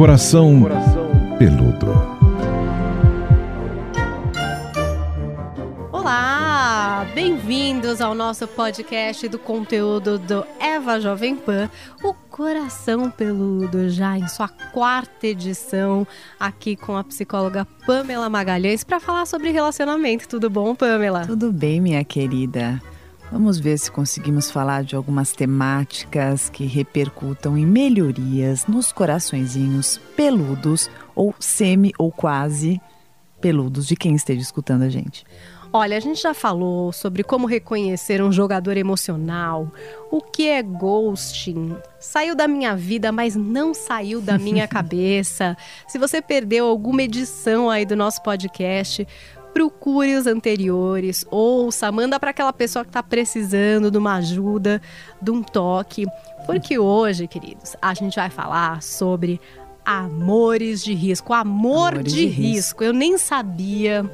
Coração Peludo. Olá, bem-vindos ao nosso podcast do conteúdo do Eva Jovem Pan, o Coração Peludo, já em sua quarta edição, aqui com a psicóloga Pamela Magalhães para falar sobre relacionamento. Tudo bom, Pamela? Tudo bem, minha querida. Vamos ver se conseguimos falar de algumas temáticas que repercutam em melhorias nos coraçõezinhos peludos ou semi ou quase peludos de quem esteja escutando a gente. Olha, a gente já falou sobre como reconhecer um jogador emocional, o que é ghosting. Saiu da minha vida, mas não saiu da minha cabeça. Se você perdeu alguma edição aí do nosso podcast, procure os anteriores, ouça, manda para aquela pessoa que está precisando de uma ajuda, de um toque. Porque hoje, queridos, a gente vai falar sobre amores de risco. Amor Amores de, de risco. risco. Eu nem sabia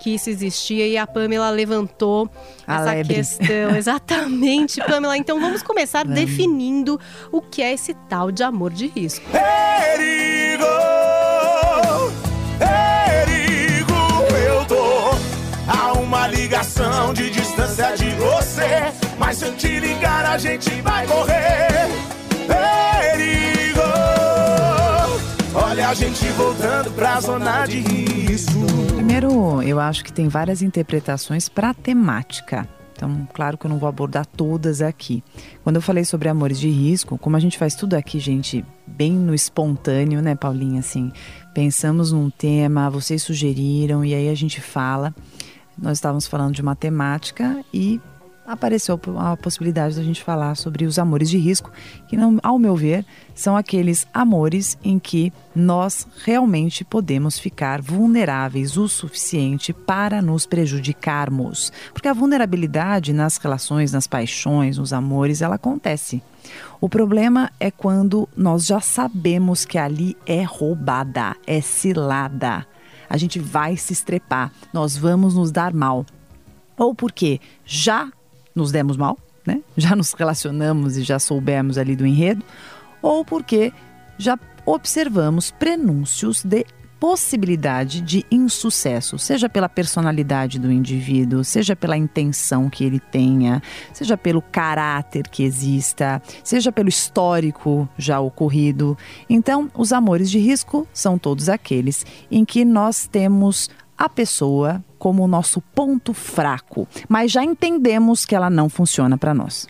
que isso existia e a Pamela levantou A essa lebre. questão. Exatamente, Pamela. Então vamos começar definindo o que é esse tal de amor de risco. Perigo, ligação de distância de você. Mas se eu te ligar, a gente vai correr. Perigo, olha a gente voltando pra zona de risco. Primeiro, eu acho que tem várias interpretações para a temática. Então, claro que eu não vou abordar todas aqui. Quando eu falei sobre amores de risco, como a gente faz tudo aqui, gente, bem no espontâneo, né, Paulinha? Assim, pensamos num tema, vocês sugeriram e aí a gente fala. Nós estávamos falando de matemática e apareceu a possibilidade da gente falar sobre os amores de risco, que, não, ao meu ver, são aqueles amores em que nós realmente podemos ficar vulneráveis o suficiente para nos prejudicarmos. Porque a vulnerabilidade nas relações, nas paixões, nos amores, ela acontece. O problema é quando nós já sabemos que ali é roubada, é cilada. A gente vai se estrepar, nós vamos nos dar mal. Ou porque já nos demos mal, né? Já nos relacionamos e já soubemos ali do enredo, ou porque já observamos prenúncios de possibilidade de insucesso, seja pela personalidade do indivíduo, seja pela intenção que ele tenha, seja pelo caráter que exista, seja pelo histórico já ocorrido. Então, os amores de risco são todos aqueles em que nós temos a pessoa como o nosso ponto fraco, mas já entendemos que ela não funciona para nós.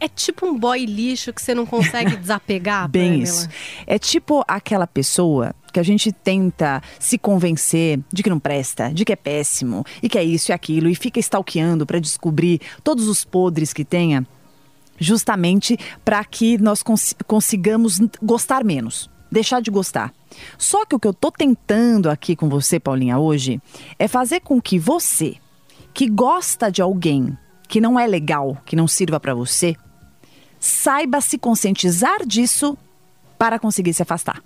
É tipo um boy lixo que você não consegue desapegar, Bem Pamela? isso. É tipo aquela pessoa que a gente tenta se convencer de que não presta, de que é péssimo, e que é isso e aquilo, e fica stalkeando para descobrir todos os podres que tenha, justamente para que nós cons- consigamos gostar menos, deixar de gostar. Só que o que eu tô tentando aqui com você, Paulinha, hoje, é fazer com que você, que gosta de alguém que não é legal, que não sirva para você, saiba se conscientizar disso para conseguir se afastar.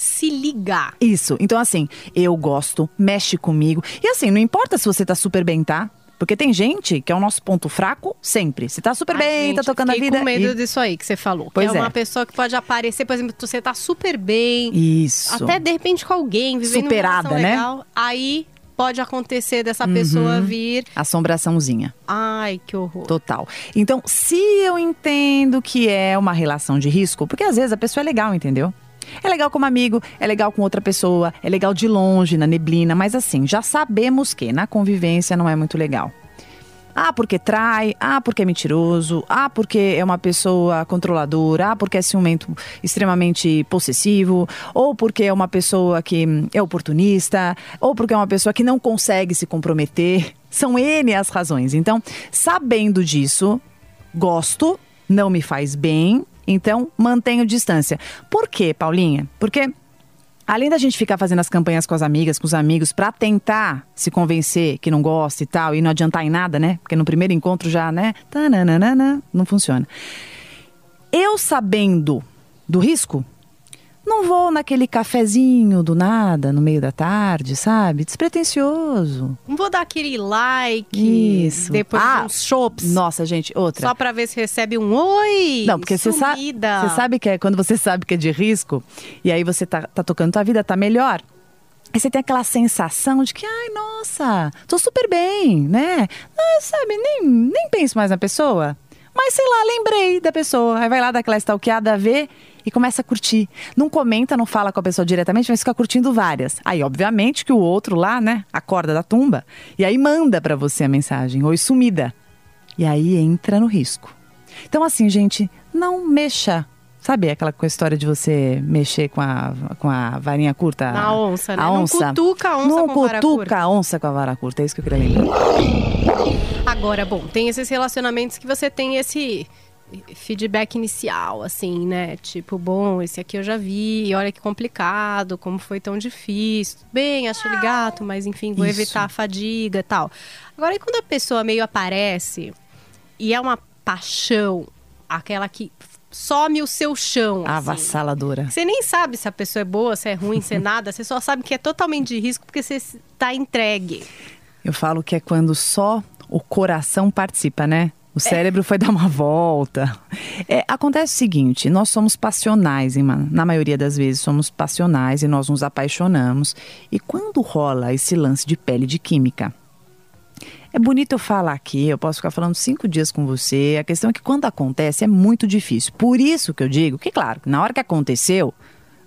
Se ligar. Isso. Então, assim, eu gosto, mexe comigo. E assim, não importa se você tá super bem, tá? Porque tem gente que é o nosso ponto fraco sempre. Se tá super Ai, bem, gente, tá tocando a vida. com medo e- disso aí que você falou. Pois que é uma é. pessoa que pode aparecer, por exemplo, você tá super bem, Isso. até de repente com alguém, vivendo Superada, uma né? legal, aí pode acontecer dessa Uhum. pessoa vir. Assombraçãozinha. Ai, que horror. Total. Então, se eu entendo que é uma relação de risco, porque às vezes a pessoa é legal, entendeu? É legal como amigo, é legal com outra pessoa, é legal de longe, na neblina, mas assim, já sabemos que na convivência não é muito legal. Ah, porque trai, ah, porque é mentiroso, ah, porque é uma pessoa controladora, ah, porque é ciumento extremamente possessivo, ou porque é uma pessoa que hum, é oportunista, ou porque é uma pessoa que não consegue se comprometer. São N as razões. Então, sabendo disso, gosto, não me faz bem, então mantenho distância. Por quê, Paulinha? Porque Além da gente ficar fazendo as campanhas com as amigas, com os amigos, pra tentar se convencer que não gosta e tal, e não adiantar em nada, né? Porque no primeiro encontro já, né? Tananana, não funciona. Eu sabendo do risco, Não vou naquele cafezinho do nada, no meio da tarde, sabe? Despretensioso. Não vou dar aquele like Isso. depois Ah, uns chops. Nossa, gente, outra. Só pra ver se recebe um oi. Não, porque você sabe, você sabe que é quando você sabe que é de risco, e aí você tá, tá tocando tua vida, tá melhor. Aí você tem aquela sensação de que, ai, nossa, tô super bem, né? Ah, sabe, nem, nem penso mais na pessoa. Mas sei lá, lembrei da pessoa. Aí vai lá daquela stalkeada, vê e começa a curtir. Não comenta, não fala com a pessoa diretamente, mas fica curtindo várias. Aí, obviamente, que o outro lá, né, acorda da tumba e aí manda pra você a mensagem, oi sumida. E aí entra no risco. Então, assim, gente, não mexa. Sabe aquela a história de você mexer com a, com a varinha curta? Na onça, né? A Não onça. cutuca a onça Não com vara cutuca curta. a onça com a vara curta. É isso que eu queria lembrar. Agora, bom, tem esses relacionamentos que você tem esse feedback inicial, assim, né? Tipo, bom, esse aqui eu já vi, olha que complicado, como foi tão difícil. Bem, acho ele gato, mas enfim, vou Isso. evitar a fadiga e tal. Agora, e quando a pessoa meio aparece e é uma paixão, aquela que some o seu chão, assim. Avassaladora. Você nem sabe se a pessoa é boa, se é ruim, se é nada. Você só sabe que é totalmente de risco porque você está entregue. Eu falo que é quando só o coração participa, né? O cérebro foi dar uma volta. É, acontece o seguinte: nós somos passionais, hein, na maioria das vezes somos passionais e nós nos apaixonamos. E quando rola esse lance de pele de química, é bonito eu falar aqui, eu posso ficar falando cinco dias com você. A questão é que quando acontece é muito difícil. Por isso que eu digo que, claro, na hora que aconteceu,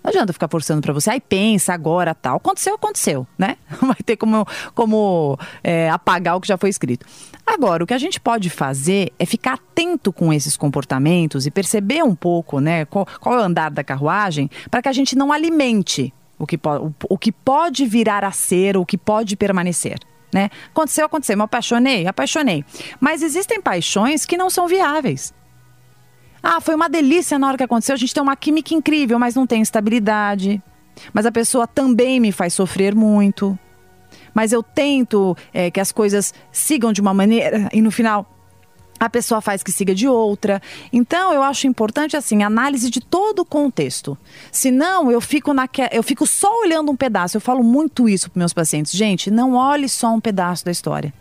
não adianta ficar forçando pra você, aí pensa agora tal. Aconteceu, aconteceu, né? Não vai ter como, como é, apagar o que já foi escrito. Agora, o que a gente pode fazer é ficar atento com esses comportamentos e perceber um pouco, né, qual, qual é o andar da carruagem, para que a gente não alimente o que, o, o que pode virar a ser, o que pode permanecer. Né? Aconteceu, aconteceu. Me apaixonei, apaixonei. Mas existem paixões que não são viáveis. Ah, foi uma delícia na hora que aconteceu. A gente tem uma química incrível, mas não tem estabilidade. Mas a pessoa também me faz sofrer muito. Mas eu tento é, que as coisas sigam de uma maneira e no final a pessoa faz que siga de outra. Então, eu acho importante, assim, análise de todo o contexto. Senão, eu fico, naque... eu fico só olhando um pedaço. Eu falo muito isso para meus pacientes. Gente, não olhe só um pedaço da história.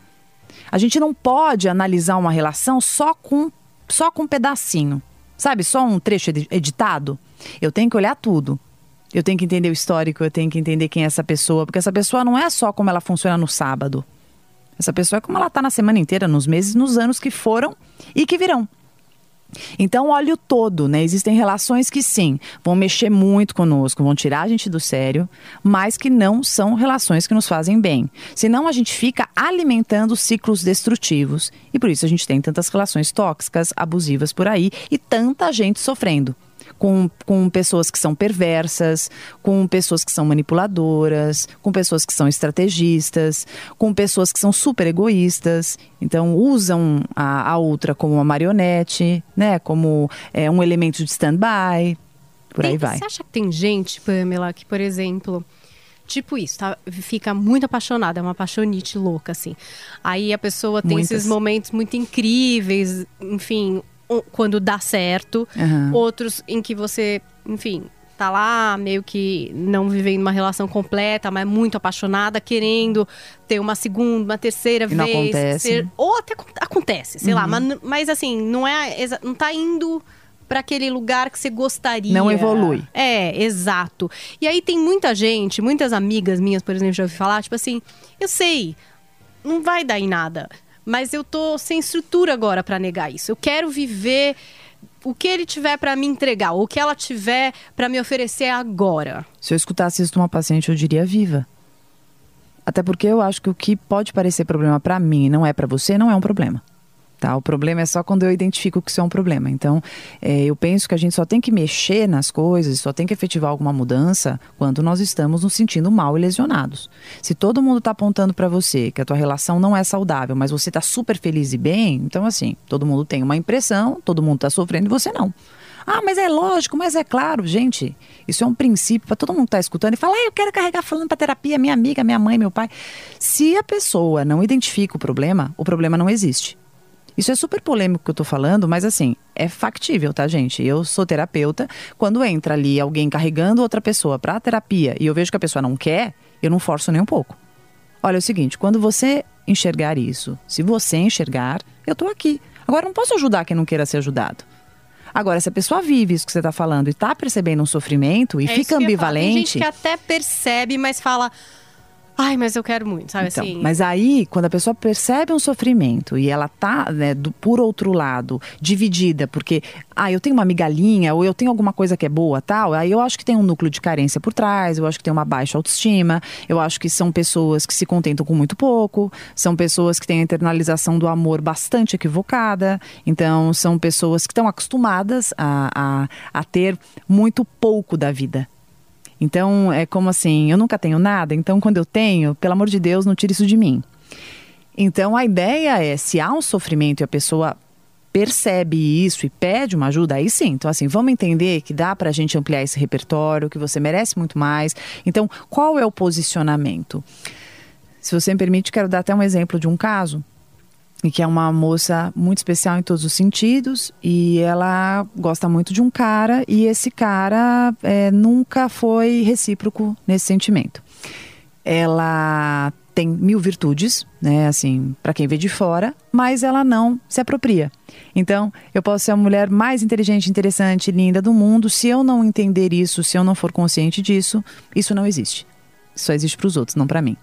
A gente não pode analisar uma relação só com, só com um pedacinho. Sabe, só um trecho edi- editado. Eu tenho que olhar tudo. Eu tenho que entender o histórico, eu tenho que entender quem é essa pessoa, porque essa pessoa não é só como ela funciona no sábado. Essa pessoa é como ela está na semana inteira, nos meses, nos anos que foram e que virão. Então, olha o todo, né? Existem relações que sim, vão mexer muito conosco, vão tirar a gente do sério, mas que não são relações que nos fazem bem. Senão a gente fica alimentando ciclos destrutivos. E por isso a gente tem tantas relações tóxicas, abusivas por aí e tanta gente sofrendo. Com, com pessoas que são perversas, com pessoas que são manipuladoras, com pessoas que são estrategistas, com pessoas que são super egoístas. Então, usam a, a outra como uma marionete, né? Como é, um elemento de stand-by. Por aí Tem- vai. Você acha que tem gente, Pamela, que, por exemplo, tipo isso, tá? Fica muito apaixonada, é uma apaixonite louca, assim. Aí a pessoa tem Muitas. esses momentos muito incríveis, enfim, quando dá certo. Aham. Outros em que você, enfim, tá lá meio que não vivendo uma relação completa, mas muito apaixonada, querendo ter uma segunda, uma terceira E vez. acontece. Uhum. ou até acon- acontece, sei lá, mas, mas assim, não é não tá indo para aquele lugar que você gostaria. Não evolui. É, exato. E aí tem muita gente, muitas amigas minhas, por exemplo, já ouvi falar, tipo assim, eu sei, não vai dar em nada, mas eu tô sem estrutura agora para negar isso. Eu quero viver o que ele tiver para me entregar, o que ela tiver para me oferecer agora. Se eu escutasse isso de uma paciente, eu diria viva. Até porque eu acho que o que pode parecer problema para mim e não é para você, não é um problema. Tá? O problema é só quando eu identifico que isso é um problema. Então, é, eu penso que a gente só tem que mexer nas coisas, só tem que efetivar alguma mudança quando nós estamos nos sentindo mal e lesionados. Se todo mundo está apontando para você que a tua relação não é saudável, mas você está super feliz e bem, então assim, todo mundo tem uma impressão, todo mundo está sofrendo e você não. Ah, mas é lógico, mas é claro, gente. Isso é um princípio para todo mundo que está escutando e fala, ah, eu quero carregar falando para terapia, minha amiga, minha mãe, meu pai. Se a pessoa não identifica o problema, o problema não existe. Isso é super polêmico que eu tô falando, mas assim, é factível, tá, gente? Eu sou terapeuta. Quando entra ali alguém carregando outra pessoa pra terapia e eu vejo que a pessoa não quer, eu não forço nem um pouco. Olha, é o seguinte, quando você enxergar isso, se você enxergar, eu tô aqui. Agora, não posso ajudar quem não queira ser ajudado. Agora, se a pessoa vive isso que você está falando e está percebendo um sofrimento e É fica falar. Tem ambivalente. gente que até percebe, mas fala. Ai, mas eu quero muito, sabe Então, assim? mas aí, quando a pessoa percebe um sofrimento e ela tá, né, do, por outro lado, dividida, porque, ah, eu tenho uma migalhinha ou eu tenho alguma coisa que é boa, tal, aí eu acho que tem um núcleo de carência por trás, eu acho que tem uma baixa autoestima, eu acho que são pessoas que se contentam com muito pouco, são pessoas que têm a internalização do amor bastante equivocada, então são pessoas que estão acostumadas a, a, a ter muito pouco da vida. Então, é como assim, eu nunca tenho nada, então quando eu tenho, pelo amor de Deus, não tire isso de mim. Então, a ideia é, se há um sofrimento e a pessoa percebe isso e pede uma ajuda, aí sim. Então, assim, vamos entender que dá pra gente ampliar esse repertório, que você merece muito mais. Então, qual é o posicionamento? Se você me permite, quero dar até um exemplo de um caso e que é uma moça muito especial em todos os sentidos e ela gosta muito de um cara e esse cara é, nunca foi recíproco nesse sentimento. Ela tem mil virtudes, né, assim, para quem vê de fora, mas ela não se apropria. Então, eu posso ser a mulher mais inteligente, interessante, linda do mundo, se eu não entender isso, se eu não for consciente disso, isso não existe. Só existe para os outros, não para mim.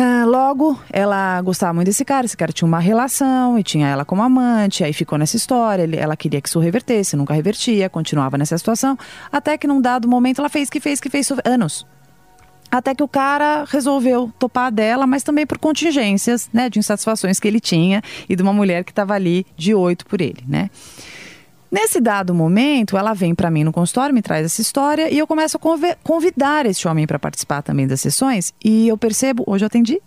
Ah, logo, ela gostava muito desse cara, esse cara tinha uma relação e tinha ela como amante, aí ficou nessa história, ele- ela queria que isso revertesse, nunca revertia, continuava nessa situação, até que num dado momento ela fez que fez que fez anos. Até que o cara resolveu topar dela, mas também por contingências, né, de insatisfações que ele tinha e de uma mulher que estava ali de oito por ele, né? Nesse dado momento, ela vem para mim no consultório, me traz essa história e eu começo a convidar esse homem para participar também das sessões. E eu percebo, hoje eu atendi,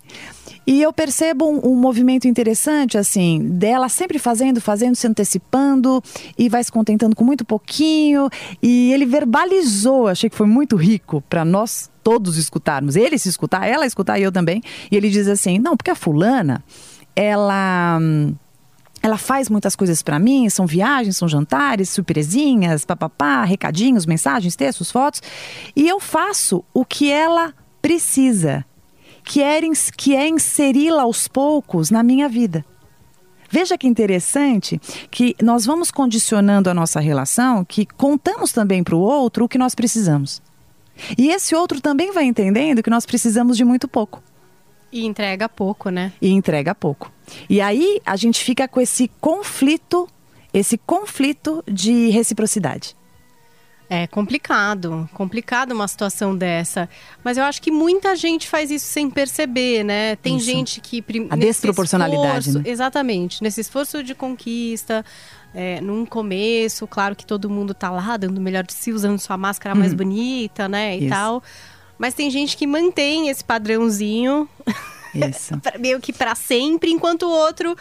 e eu percebo um, um movimento interessante, assim, dela sempre fazendo, fazendo, se antecipando e vai se contentando com muito pouquinho. E ele verbalizou, achei que foi muito rico para nós todos escutarmos. Ele se escutar, ela escutar e eu também. E ele diz assim: não, porque a fulana, ela. Ela faz muitas coisas pra mim, são viagens, são jantares, surpresinhas, papapá, recadinhos, mensagens, textos, fotos, e eu faço o que ela precisa, que é, que é inseri-la aos poucos na minha vida. Veja que interessante que nós vamos condicionando a nossa relação, que contamos também para o outro o que nós precisamos. E esse outro também vai entendendo que nós precisamos de muito pouco E entrega pouco, né? e entrega pouco. E aí a gente fica com esse conflito, esse conflito de reciprocidade. É complicado, complicado uma situação dessa. Mas eu acho que muita gente faz isso sem perceber, né? Tem Isso. gente que. A desproporcionalidade, esforço- né? Exatamente. Nesse esforço de conquista, é, num começo, claro que todo mundo tá lá dando o melhor de si, usando sua máscara mais bonita, né? E Uhum. Isso. tal. Mas tem gente que mantém esse padrãozinho Isso. meio que pra sempre, enquanto o outro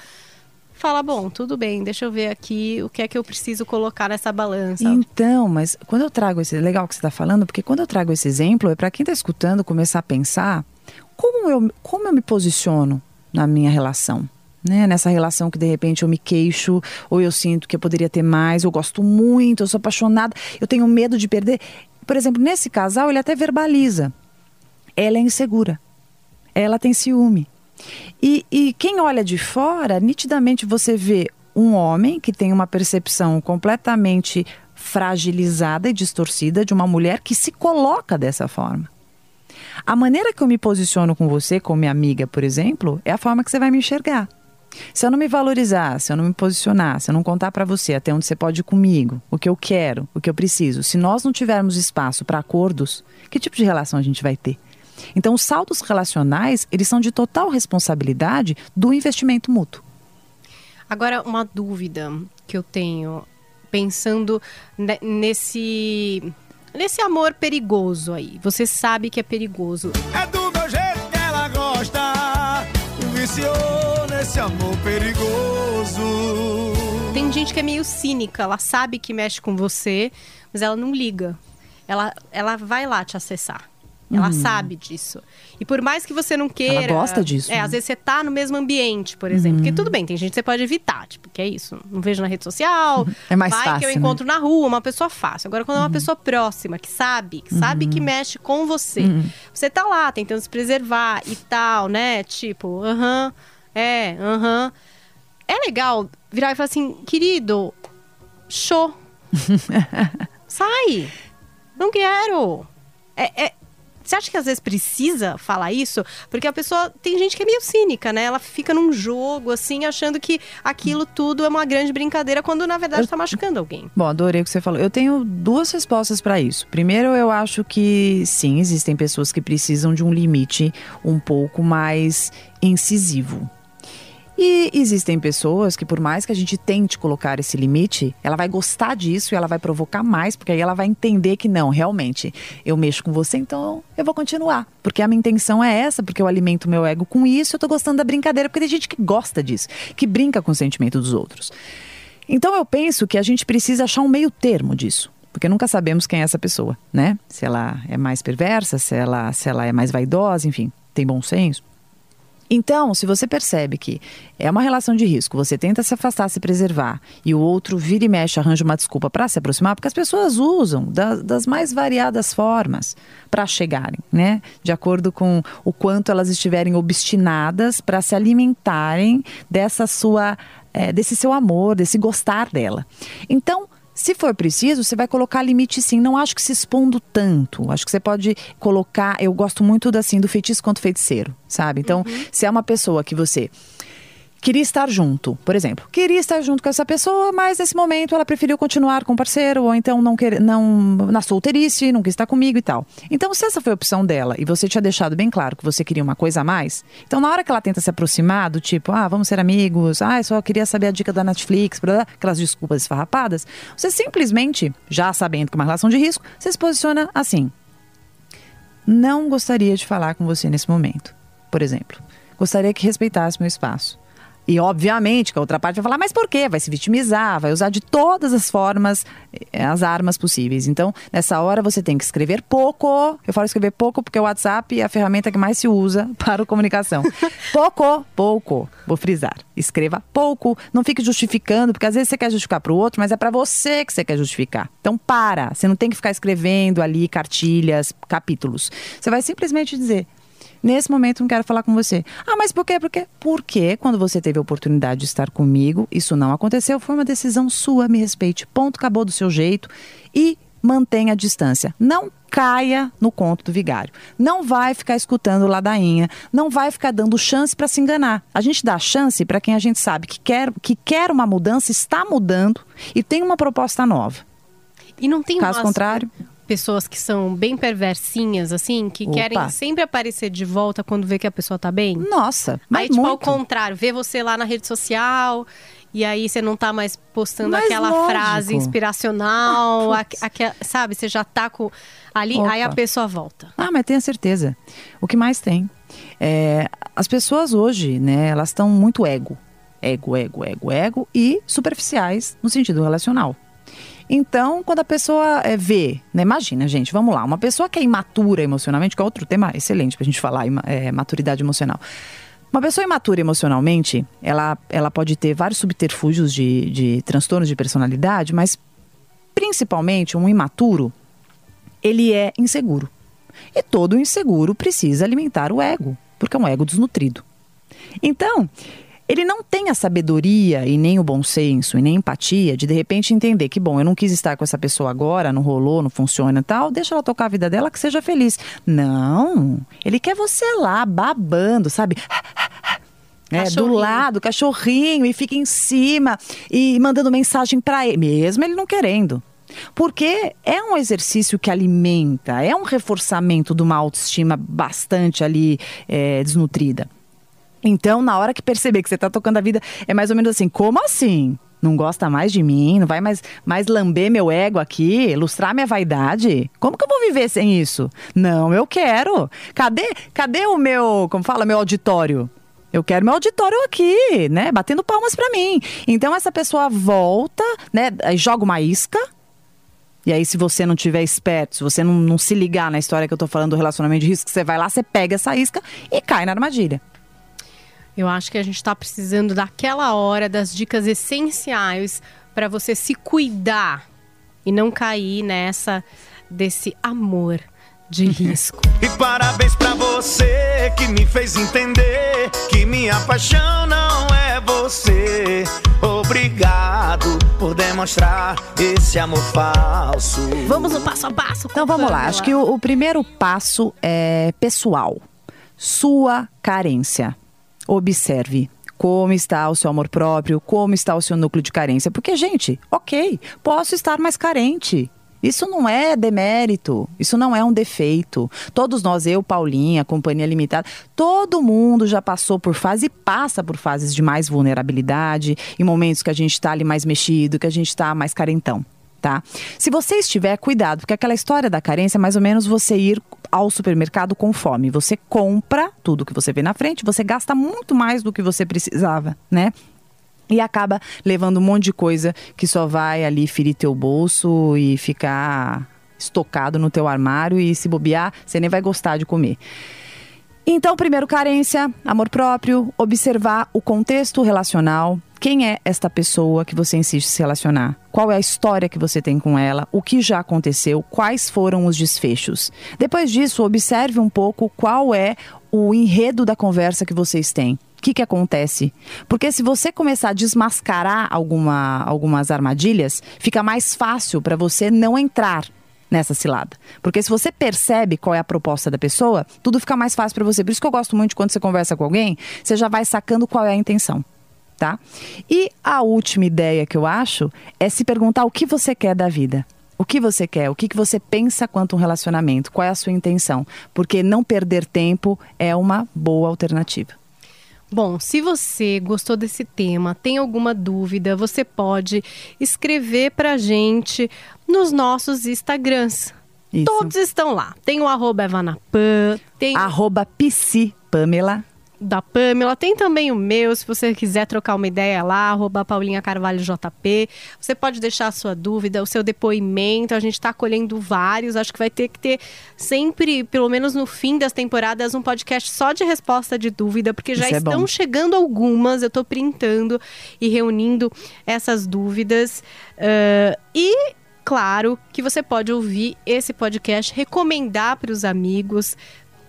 fala: bom, tudo bem, deixa eu ver aqui o que é que eu preciso colocar nessa balança. Então, mas quando eu trago esse. Legal que você está falando, porque quando eu trago esse exemplo, é para quem está escutando começar a pensar como eu, como eu me posiciono na minha relação. Né? Nessa relação que de repente eu me queixo, ou eu sinto que eu poderia ter mais, eu gosto muito, eu sou apaixonada, eu tenho medo de perder. Por exemplo, nesse casal, ele até verbaliza. Ela é insegura. Ela tem ciúme. E, e quem olha de fora, nitidamente você vê um homem que tem uma percepção completamente fragilizada e distorcida de uma mulher que se coloca dessa forma. A maneira que eu me posiciono com você, como minha amiga, por exemplo, é a forma que você vai me enxergar. Se eu não me valorizar, se eu não me posicionar, se eu não contar para você até onde você pode ir comigo, o que eu quero, o que eu preciso, se nós não tivermos espaço para acordos, que tipo de relação a gente vai ter? Então, os saldos relacionais, eles são de total responsabilidade do investimento mútuo. Agora, uma dúvida que eu tenho, pensando ne- nesse, nesse amor perigoso aí. Você sabe que é perigoso. É do meu jeito que ela gosta. Viciou nesse amor perigoso. Tem gente que é meio cínica, ela sabe que mexe com você, mas ela não liga. Ela, ela vai lá te acessar. Ela sabe disso. E por mais que você não queira. Ela gosta disso, É, né? às vezes você tá no mesmo ambiente, por exemplo. Porque tudo bem, tem gente que você pode evitar. Tipo, que é isso? Não vejo na rede social. É mais vai que eu fácil, né? encontro na rua, uma pessoa fácil. Agora, quando é uma pessoa próxima, que sabe, que sabe que mexe com você. Você tá lá tentando se preservar e tal, né? Tipo, aham, é, aham. É legal virar e falar assim, querido, show. Sai! Não quero! É, é- Você acha que às vezes precisa falar isso? Porque a pessoa. Tem gente que é meio cínica, né? Ela fica num jogo, assim, achando que aquilo tudo é uma grande brincadeira, quando na verdade tá machucando alguém. Bom, adorei o que você falou. Eu tenho duas respostas para isso. Primeiro, eu acho que sim, existem pessoas que precisam de um limite um pouco mais incisivo. E existem pessoas que, por mais que a gente tente colocar esse limite, ela vai gostar disso e ela vai provocar mais, porque aí ela vai entender que não, realmente, eu mexo com você, então eu vou continuar. Porque a minha intenção é essa, porque eu alimento meu ego com isso, eu tô gostando da brincadeira, porque tem gente que gosta disso, que brinca com o sentimento dos outros. Então eu penso que a gente precisa achar um meio termo disso. Porque nunca sabemos quem é essa pessoa, né? Se ela é mais perversa, se ela, se ela é mais vaidosa, enfim, tem bom senso. Então, se você percebe que é uma relação de risco, você tenta se afastar, se preservar, e o outro vira e mexe, arranja uma desculpa para se aproximar, porque as pessoas usam da- das mais variadas formas para chegarem, né? De acordo com o quanto elas estiverem obstinadas para se alimentarem dessa sua, eh, desse seu amor, desse gostar dela. Então, se for preciso, você vai colocar limite sim. Não acho que se expondo tanto. Acho que você pode colocar. Eu gosto muito assim do feitiço quanto feiticeiro, sabe? Então, se é uma pessoa que você queria estar junto, por exemplo, queria estar junto com essa pessoa, mas nesse momento ela preferiu continuar com o parceiro ou então não quer, não na solteirice, não quis estar comigo e tal. Então, se essa foi a opção dela e você tinha deixado bem claro que você queria uma coisa a mais, então na hora que ela tenta se aproximar do tipo, ah, vamos ser amigos, ah, eu só queria saber a dica da Netflix, blá, aquelas desculpas esfarrapadas, você simplesmente, já sabendo que é uma relação de risco, você se posiciona assim: não gostaria de falar com você nesse momento, por exemplo. Gostaria que respeitasse meu espaço. E, obviamente, que a outra parte vai falar, mas por quê? Vai se vitimizar, vai usar de todas as formas, eh, as armas possíveis. Então, nessa hora, você tem que escrever pouco. Eu falo escrever pouco porque o WhatsApp é a ferramenta que mais se usa para a comunicação. pouco, pouco. Vou frisar. Escreva pouco. Não fique justificando, porque às vezes você quer justificar para o outro, mas é para você que você quer justificar. Então, para. Você não tem que ficar escrevendo ali cartilhas, capítulos. Você vai simplesmente dizer: Nesse momento não quero falar com você. Ah, mas por quê? Porque, porque quando você teve a oportunidade de estar comigo, isso não aconteceu, foi uma decisão sua, me respeite. Ponto, acabou do seu jeito e mantenha a distância. Não caia no conto do vigário. Não vai ficar escutando ladainha, não vai ficar dando chance para se enganar. A gente dá chance para quem a gente sabe que quer, que quer uma mudança, está mudando e tem uma proposta nova. E não tem Caso contrário, pessoas que são bem perversinhas, assim, que Opa. querem sempre aparecer de volta quando vê que a pessoa tá bem? nossa, mas aí, tipo, ao muito. contrário, vê você lá na rede social e aí você não tá mais postando Mas aquela lógico. frase inspiracional, Ah, aque- aque- sabe? Você já tá com ali, Opa. aí a pessoa volta. Ah, mas tenha certeza. O que mais tem? É, as pessoas hoje, né, elas estão muito ego. Ego, ego, ego, ego e superficiais no sentido relacional. Então, quando a pessoa é, vê, né, imagina, gente, vamos lá, uma pessoa que é imatura emocionalmente, que é outro tema excelente pra gente falar, é, maturidade emocional. Uma pessoa imatura emocionalmente, ela, ela pode ter vários subterfúgios de, de transtornos de personalidade, mas principalmente um imaturo, ele é inseguro. E todo inseguro precisa alimentar o ego, porque é um ego desnutrido. Então, ele não tem a sabedoria e nem o bom senso e nem a empatia de de repente entender que, bom, eu não quis estar com essa pessoa agora, não rolou, não funciona e tal, deixa ela tocar a vida dela, que seja feliz. Não, ele quer você lá, babando, sabe? É, do lado, cachorrinho, e fica em cima e mandando mensagem para ele, mesmo ele não querendo. Porque é um exercício que alimenta, é um reforçamento de uma autoestima bastante ali é, desnutrida. Então, na hora que perceber que você tá tocando a vida, é mais ou menos assim: como assim? Não gosta mais de mim? Não vai mais, mais lamber meu ego aqui? Ilustrar minha vaidade? Como que eu vou viver sem isso? Não, eu quero. Cadê, cadê o meu, como fala, meu auditório? Eu quero meu auditório aqui, né? Batendo palmas pra mim. Então essa pessoa volta, né? Joga uma isca. E aí, se você não tiver esperto, se você não, não se ligar na história que eu tô falando do relacionamento de risco, você vai lá, você pega essa isca e cai na armadilha. Eu acho que a gente está precisando daquela hora das dicas essenciais para você se cuidar e não cair nessa desse amor de risco. E parabéns pra você que me fez entender que minha paixão não é você. Obrigado por demonstrar esse amor falso. Vamos no passo a passo. Então vamos lá. Acho que o, o primeiro passo é pessoal. Sua carência. Observe como está o seu amor próprio, como está o seu núcleo de carência. Porque, gente, ok, posso estar mais carente. Isso não é demérito, isso não é um defeito. Todos nós, eu, Paulinha, Companhia Limitada, todo mundo já passou por fase e passa por fases de mais vulnerabilidade, em momentos que a gente está ali mais mexido, que a gente está mais carentão. Tá? Se você estiver, cuidado, porque aquela história da carência é mais ou menos você ir ao supermercado com fome. Você compra tudo que você vê na frente, você gasta muito mais do que você precisava, né? e acaba levando um monte de coisa que só vai ali ferir teu bolso e ficar estocado no teu armário e se bobear, você nem vai gostar de comer. Então, primeiro, carência, amor próprio, observar o contexto relacional. Quem é esta pessoa que você insiste se relacionar? Qual é a história que você tem com ela? O que já aconteceu? Quais foram os desfechos? Depois disso, observe um pouco qual é o enredo da conversa que vocês têm. O que, que acontece? Porque se você começar a desmascarar alguma, algumas armadilhas, fica mais fácil para você não entrar nessa cilada. Porque se você percebe qual é a proposta da pessoa, tudo fica mais fácil para você. Por isso que eu gosto muito de quando você conversa com alguém, você já vai sacando qual é a intenção. Tá? E a última ideia que eu acho é se perguntar o que você quer da vida. O que você quer? O que você pensa quanto um relacionamento? Qual é a sua intenção? Porque não perder tempo é uma boa alternativa. Bom, se você gostou desse tema, tem alguma dúvida, você pode escrever para gente nos nossos Instagrams. Isso. Todos estão lá. Tem o arroba Evanapan, tem... Arroba Pamela da Pamela. Tem também o meu, se você quiser trocar uma ideia lá, arroba Paulinha Carvalho JP. Você pode deixar a sua dúvida, o seu depoimento. A gente está colhendo vários. Acho que vai ter que ter sempre, pelo menos no fim das temporadas, um podcast só de resposta de dúvida, porque já é estão chegando algumas. Eu estou printando e reunindo essas dúvidas. Uh, e claro que você pode ouvir esse podcast, recomendar para os amigos,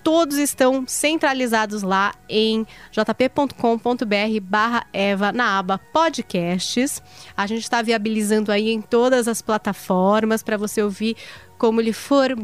todos estão centralizados lá em jp.com.br barra Eva na aba podcasts. A gente está viabilizando aí em todas as plataformas para você ouvir como lhe for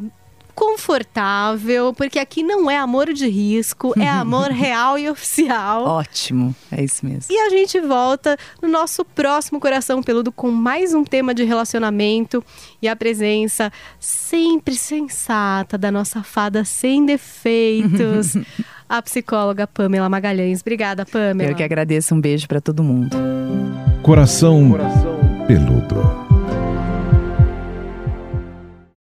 confortável, porque aqui não é amor de risco, é amor real e oficial. Ótimo, é isso mesmo. E a gente volta no nosso próximo Coração Peludo com mais um tema de relacionamento e a presença sempre sensata da nossa fada sem defeitos. a psicóloga Pamela Magalhães. Obrigada, Pamela. Eu que agradeço. Um beijo para todo mundo. Coração, Coração. peludo.